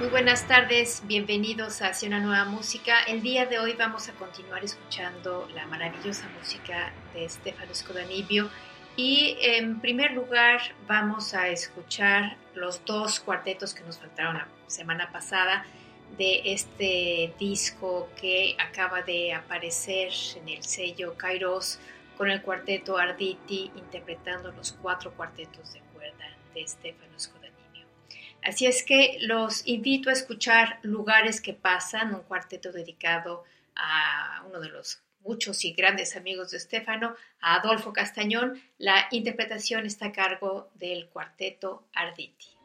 Muy buenas tardes, bienvenidos Hacia una nueva música. El día de hoy vamos a continuar escuchando la maravillosa música de Stefano Scodanibio y en primer lugar vamos a escuchar los dos cuartetos que nos faltaron la semana pasada de este disco que acaba de aparecer en el sello Kairos con el cuarteto Arditi interpretando los cuatro cuartetos de cuerda de Stefano Scodanibio. Así es que los invito a escuchar Lugares que pasan, un cuarteto dedicado a uno de los muchos y grandes amigos de Estefano, a Adolfo Castañón. La interpretación está a cargo del cuarteto Arditi.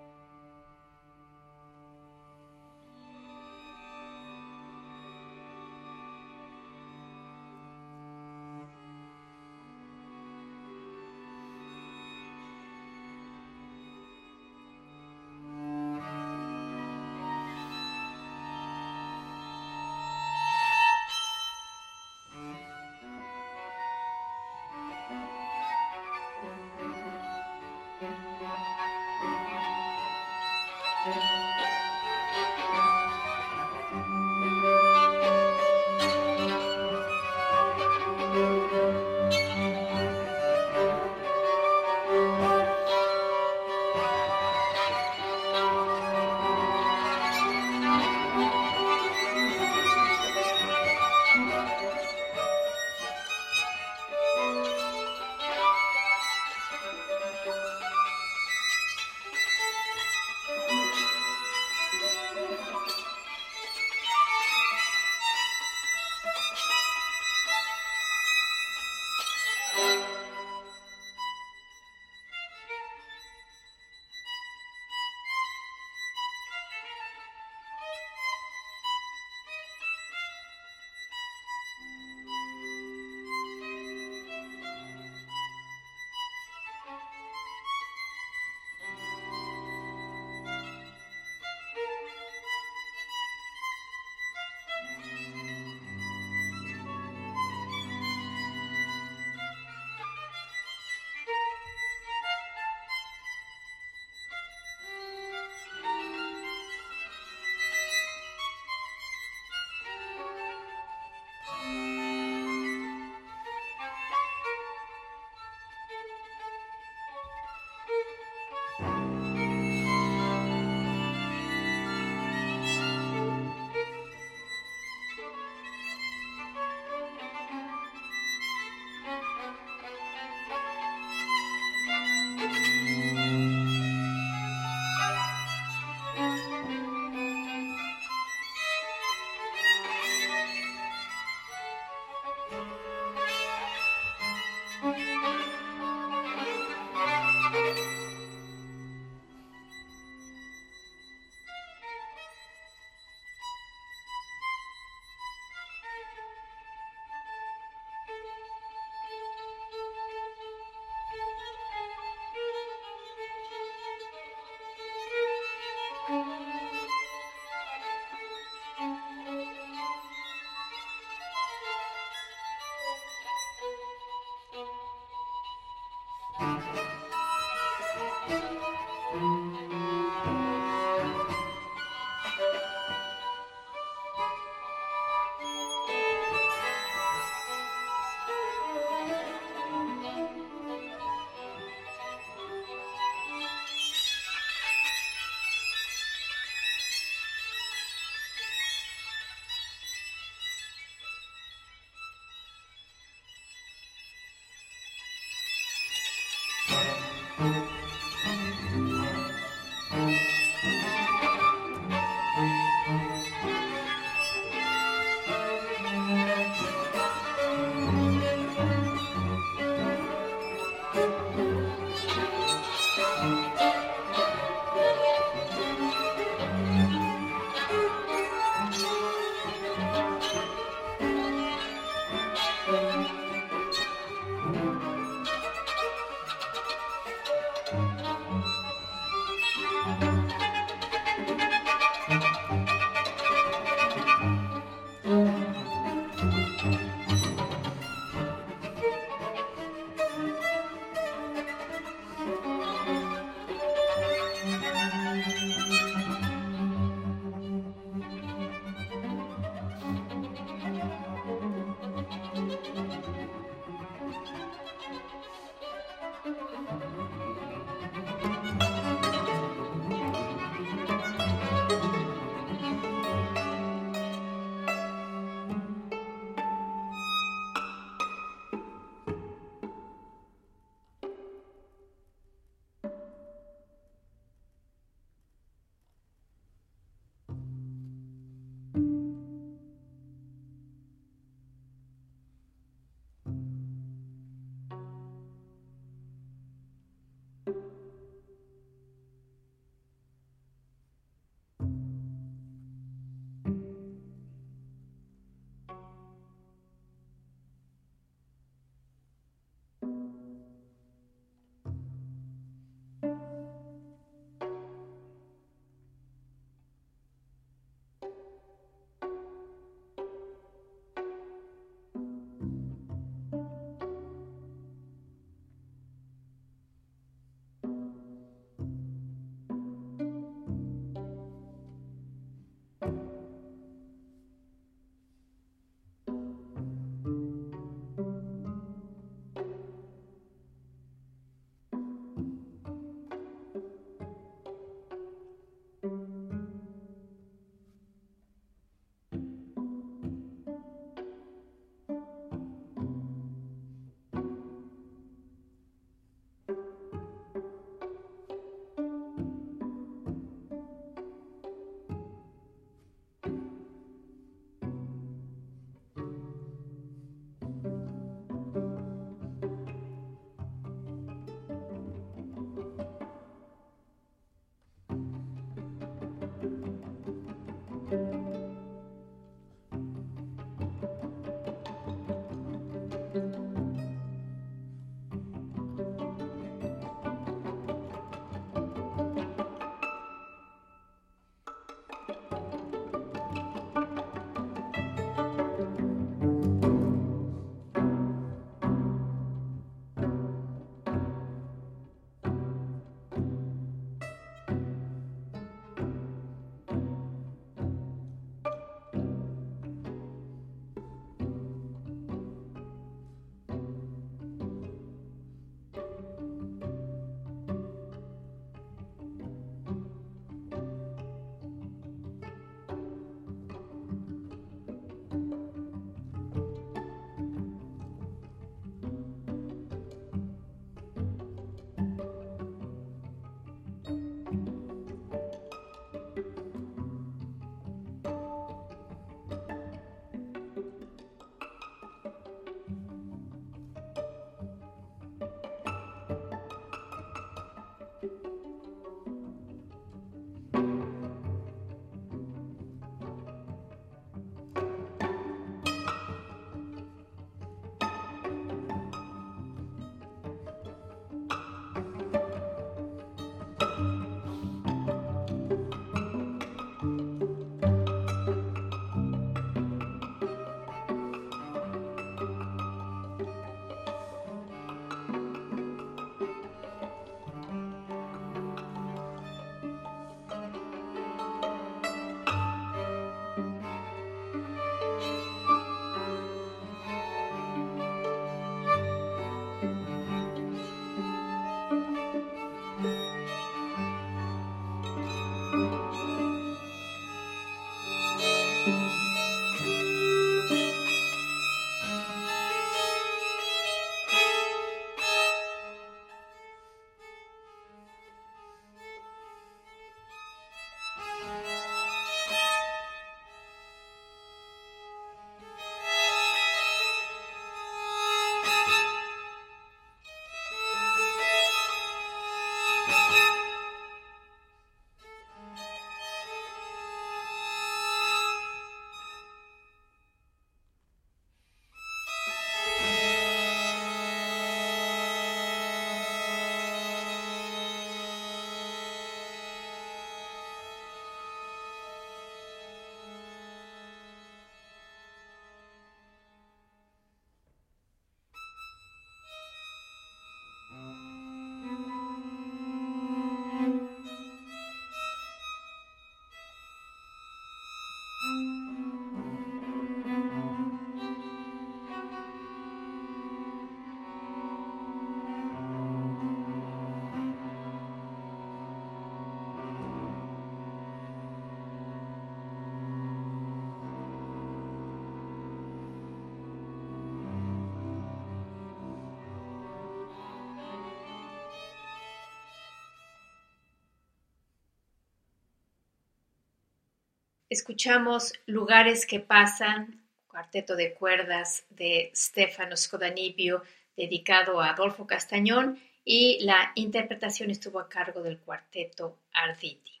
Escuchamos Lugares que pasan, cuarteto de cuerdas de Stefano Scodanibio, dedicado a Adolfo Castañón, y la interpretación estuvo a cargo del cuarteto Arditi.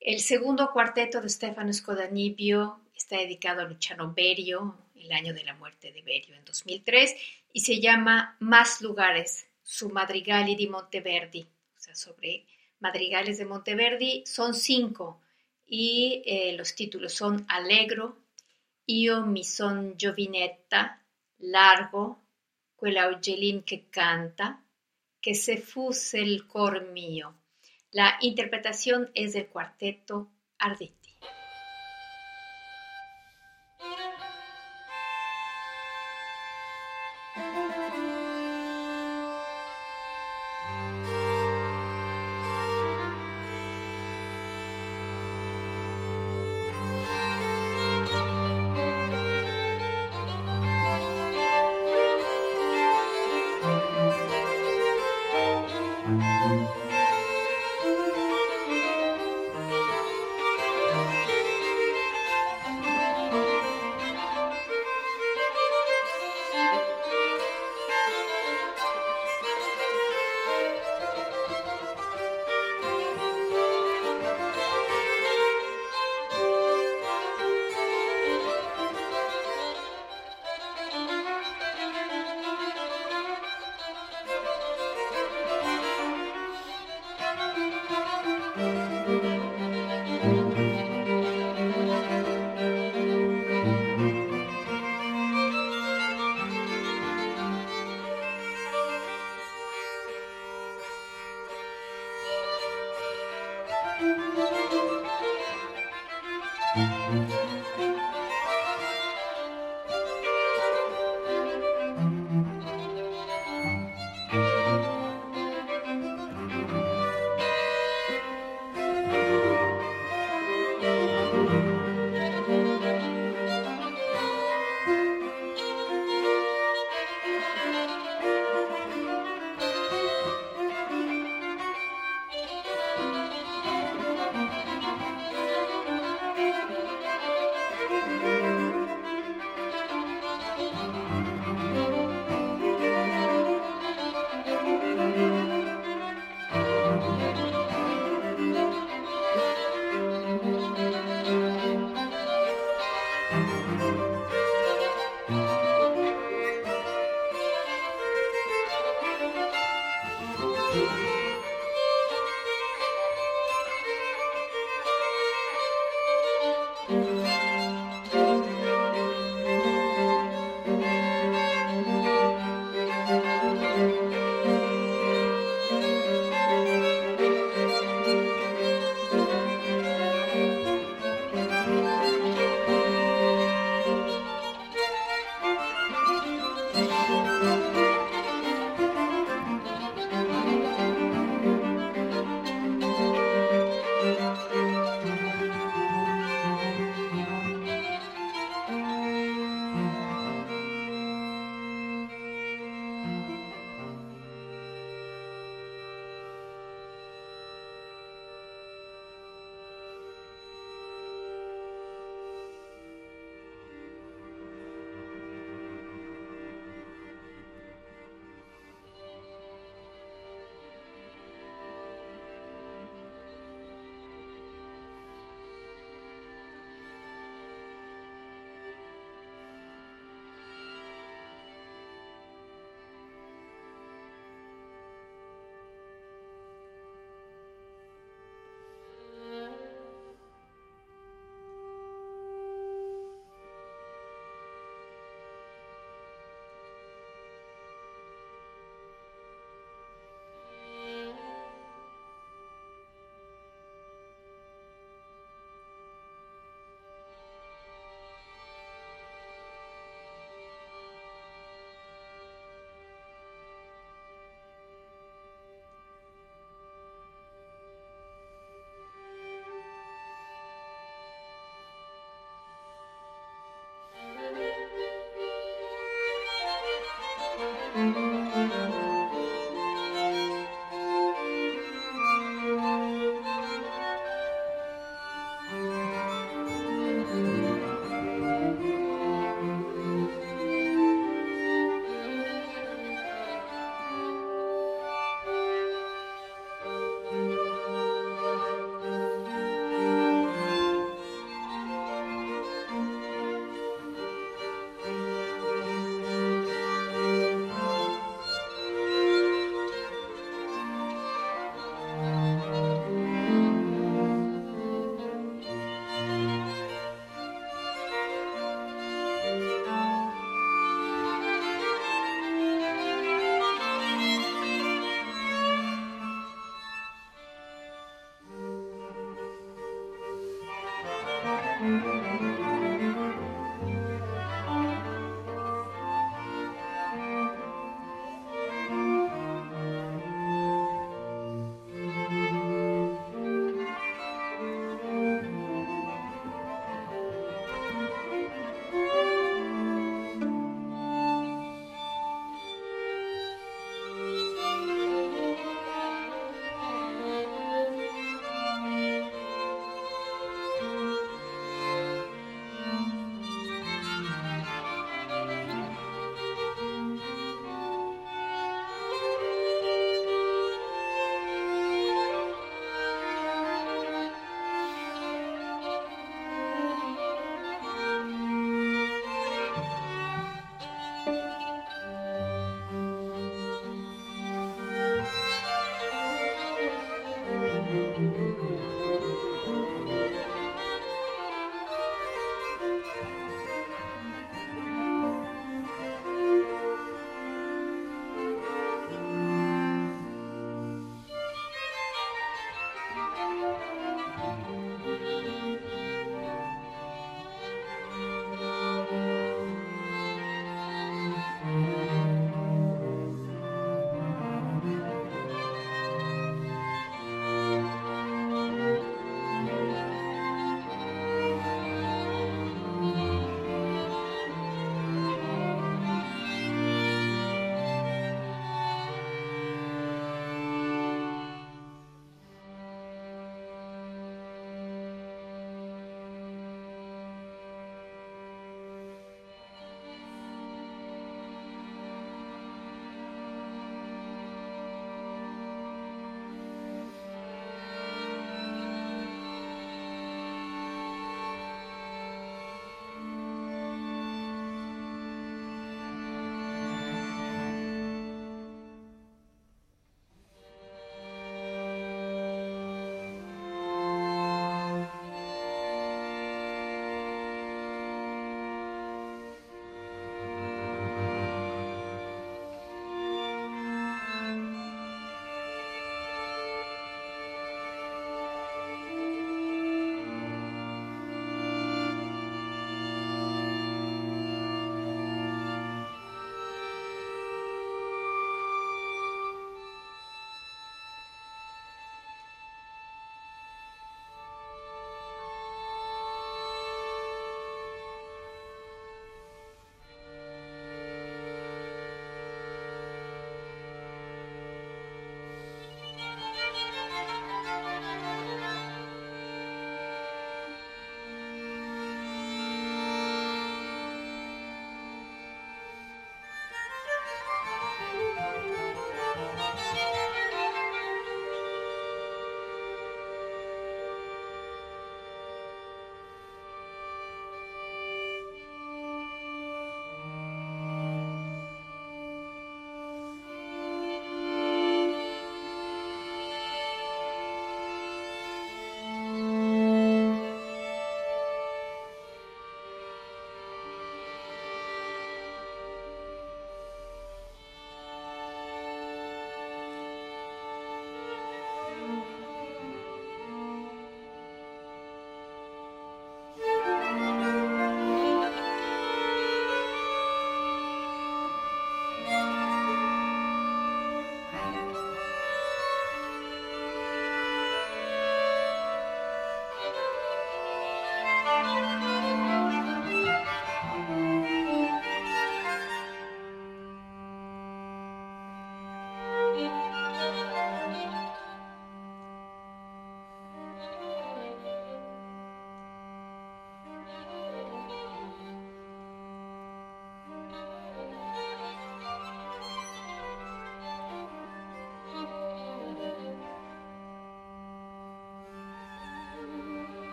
El segundo cuarteto de Stefano Scodanibio está dedicado a Luciano Berio, el año de la muerte de Berio en 2003, y se llama Más lugares, su Madrigali di Monteverdi, o sea, sobre madrigales de Monteverdi, son cinco, y eh, los títulos son Allegro, Io mi son giovinetta, Largo, quella Augelin che canta, que se fuse el cor mío. La interpretación es del cuarteto Arditi.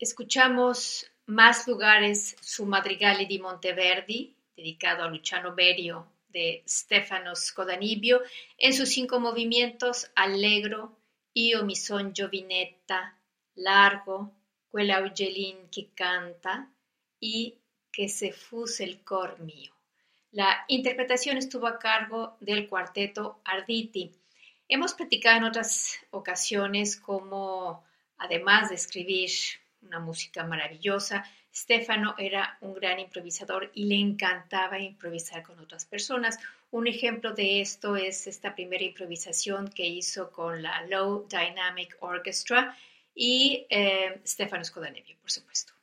Escuchamos Más lugares, su Madrigale di Monteverdi, dedicado a Luciano Berio de Stefano Scodanibio, en sus cinco movimientos Allegro, Io mi son giovinetta, Largo, Quella Eugelin que canta y Que se fuse el cor mío. La interpretación estuvo a cargo del cuarteto Arditi. Hemos platicado en otras ocasiones cómo, además de escribir una música maravillosa, Stefano era un gran improvisador y le encantaba improvisar con otras personas. Un ejemplo de esto es esta primera improvisación que hizo con la Low Dynamic Orchestra y eh, Stefano Scodanevio, por supuesto.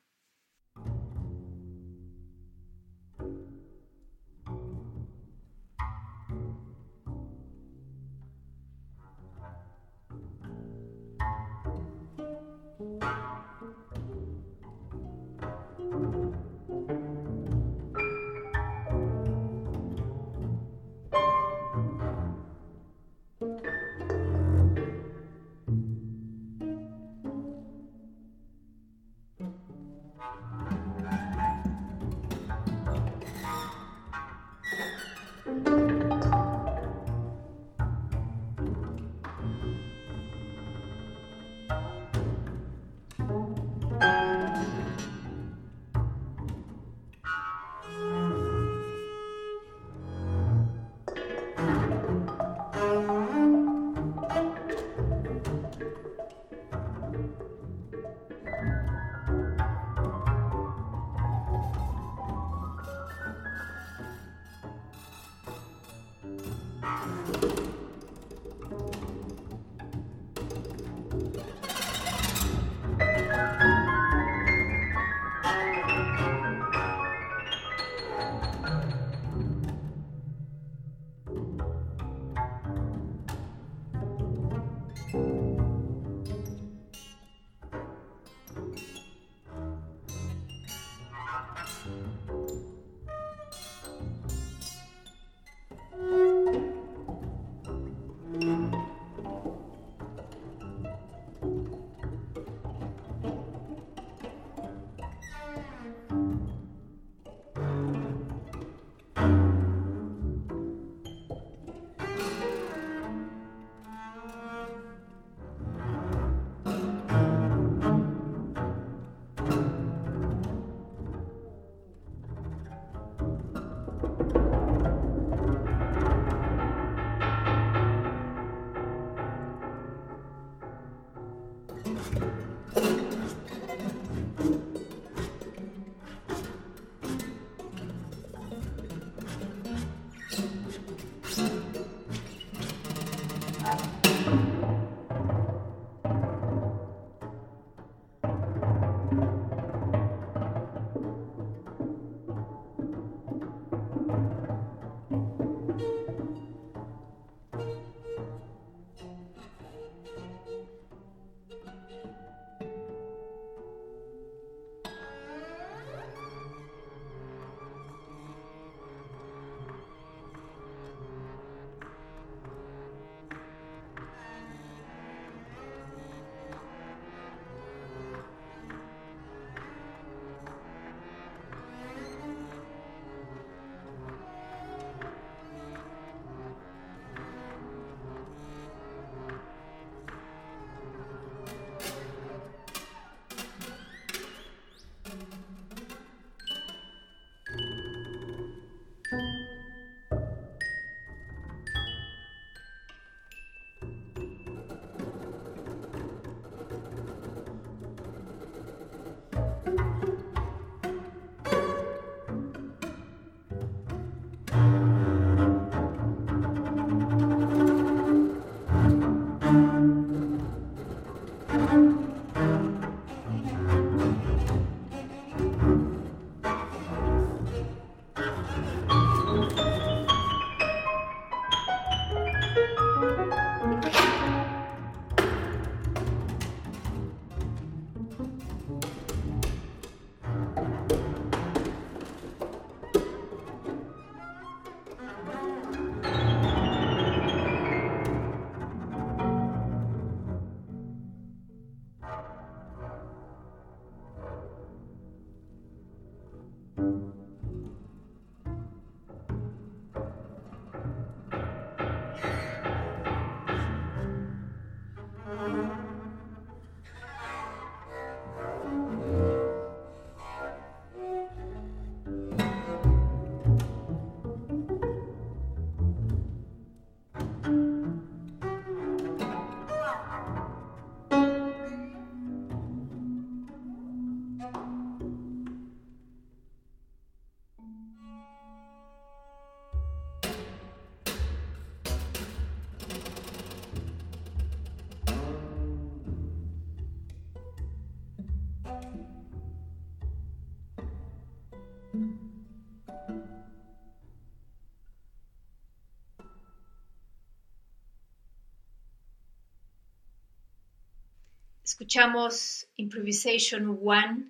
Escuchamos Improvisation One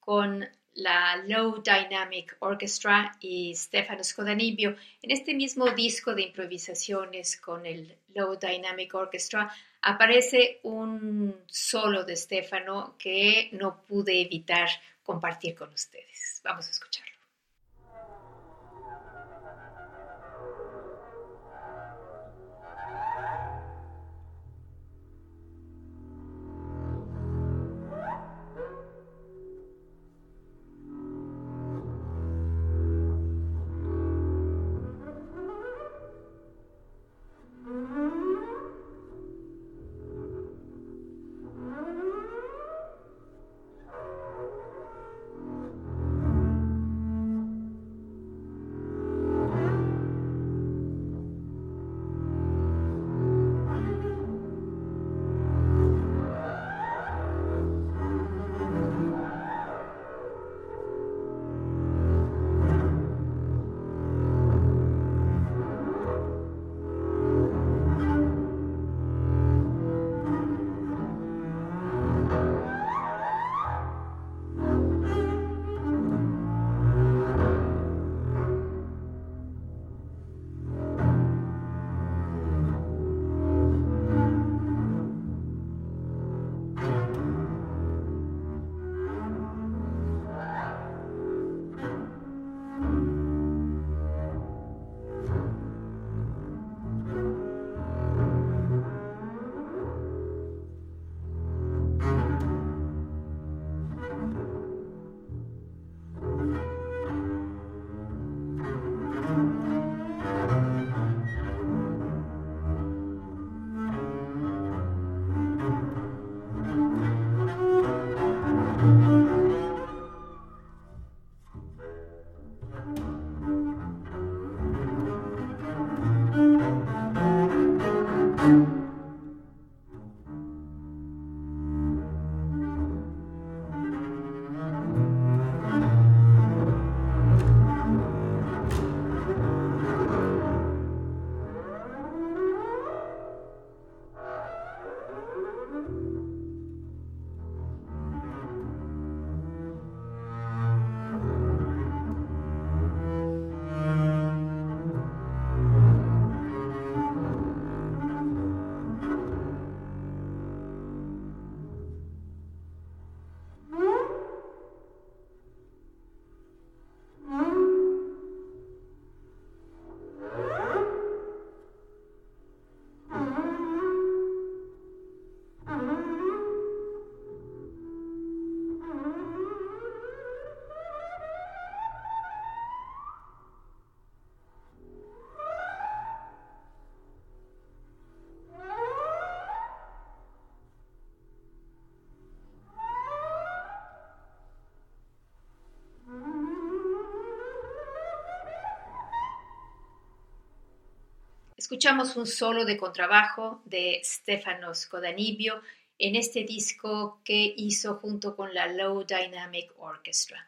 con la Low Dynamic Orchestra y Stefano Scodanibio. En este mismo disco de improvisaciones con el Low Dynamic Orchestra aparece un solo de Stefano que no pude evitar compartir con ustedes. Vamos a escucharlo. Escuchamos un solo de contrabajo de Stefano Scodanibio en este disco que hizo junto con la Low Dynamic Orchestra.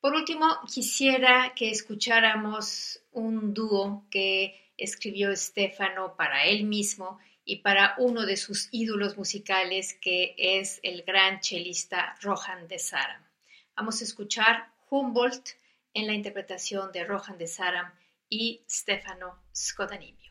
Por último, quisiera que escucháramos un dúo que escribió Stefano para él mismo y para uno de sus ídolos musicales, que es el gran chelista Rohan de Saram. Vamos a escuchar Humboldt en la interpretación de Rohan de Saram y Stefano Scodanibio.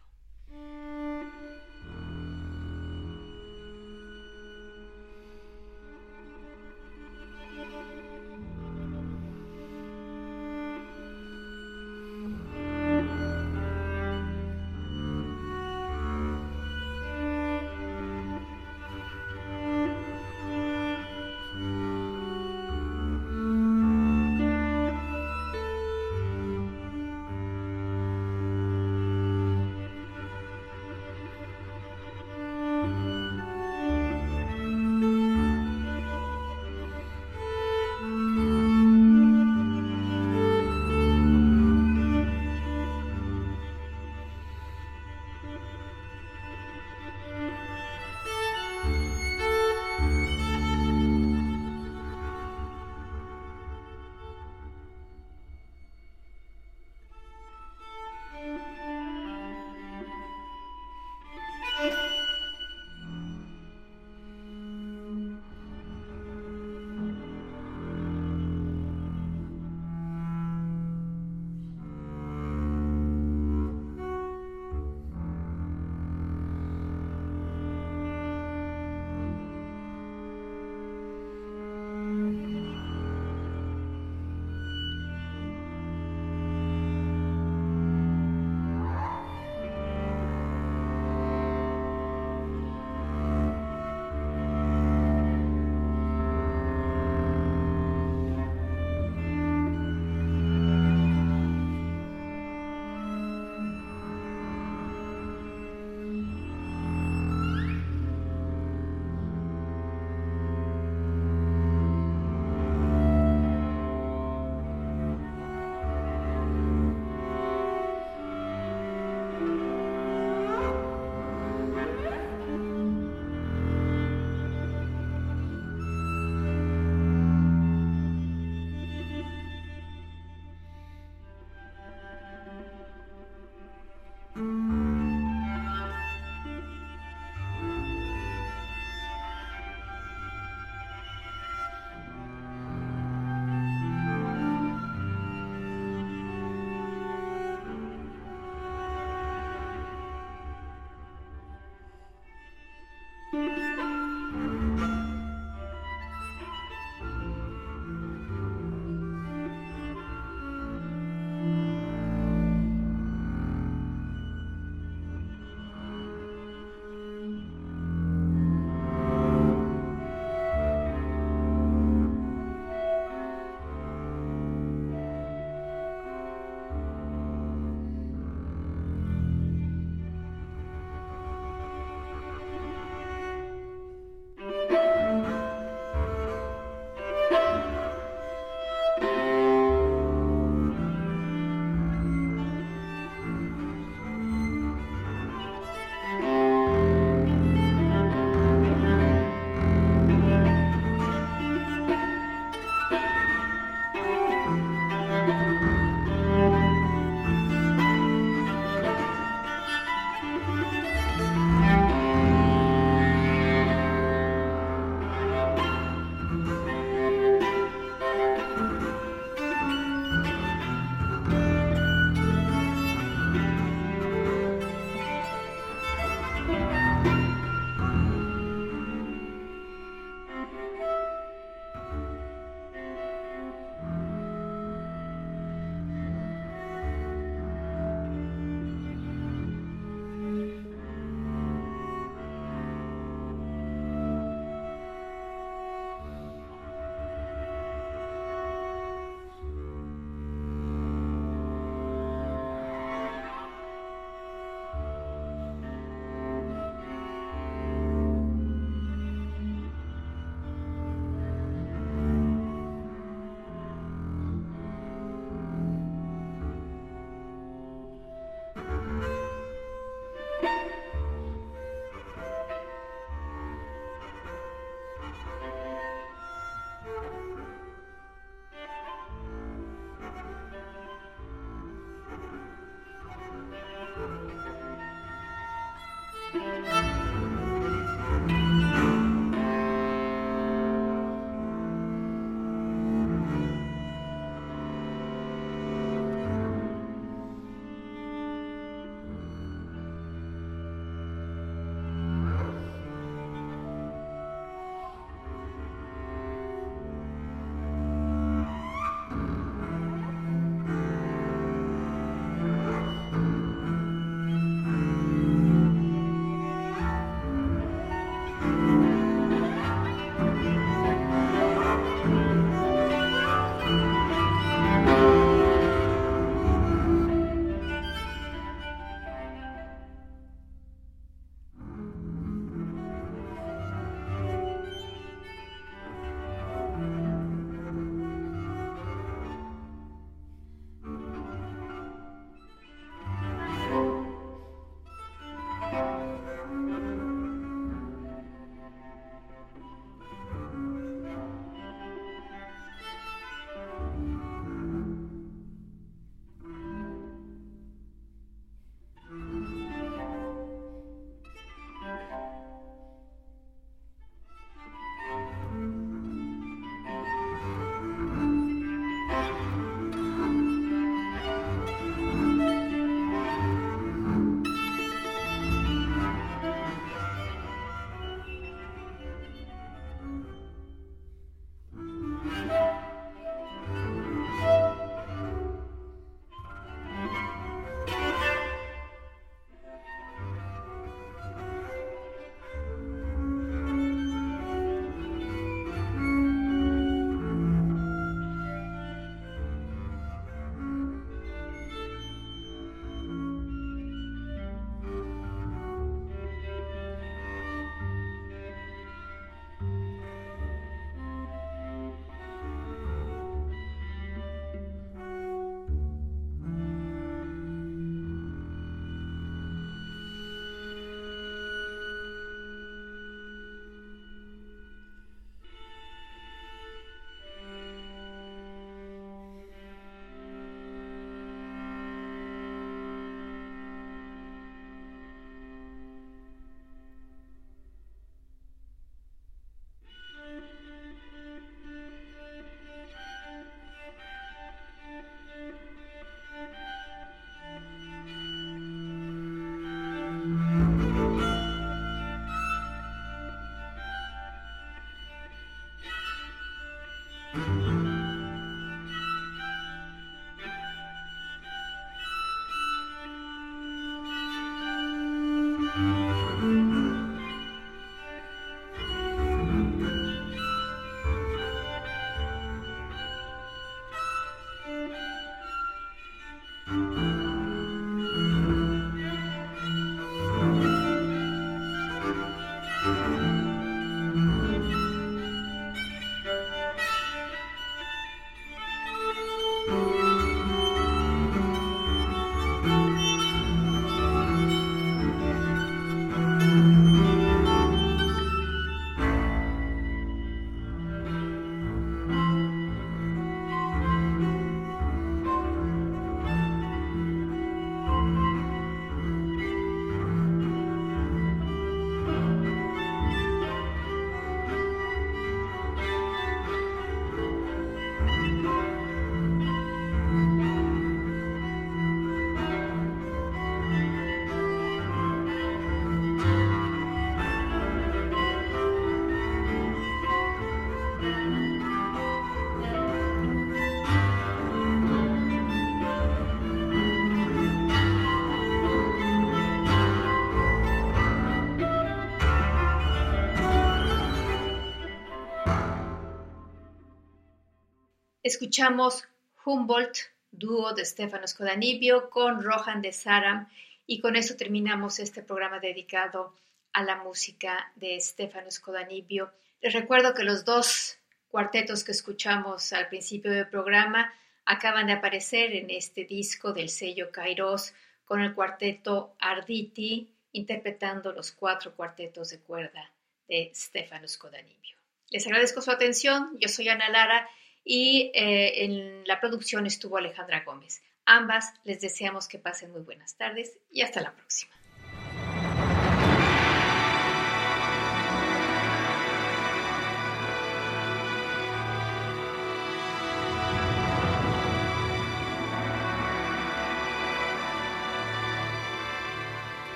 Escuchamos Humboldt, dúo de Stefano Scodanibio con Rohan de Saram y con eso terminamos este programa dedicado a la música de Stefano Scodanibio. Les recuerdo que los dos cuartetos que escuchamos al principio del programa acaban de aparecer en este disco del sello Kairos con el cuarteto Arditi interpretando los cuatro cuartetos de cuerda de Stefano Scodanibio. Les agradezco su atención, yo soy Ana Lara y eh, en la producción estuvo Alejandra Gómez. Ambas les deseamos que pasen muy buenas tardes y hasta la próxima.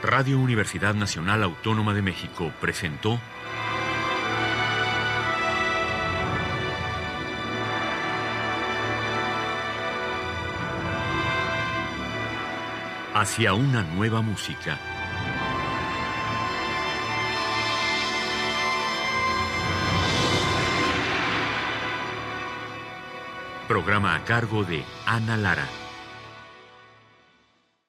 Radio Universidad Nacional Autónoma de México presentó Hacia una nueva música. Programa a cargo de Ana Lara.